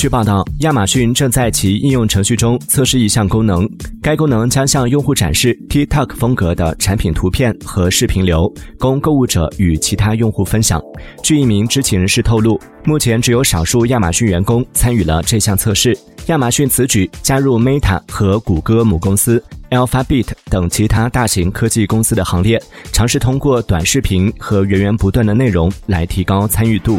据报道，亚马逊正在其应用程序中测试一项功能，该功能将向用户展示 TikTok 风格的产品图片和视频流，供购物者与其他用户分享。据一名知情人士透露，目前只有少数亚马逊员工参与了这项测试。亚马逊此举加入 Meta 和谷歌母公司 Alphabet 等其他大型科技公司的行列，尝试通过短视频和源源不断的内容来提高参与度。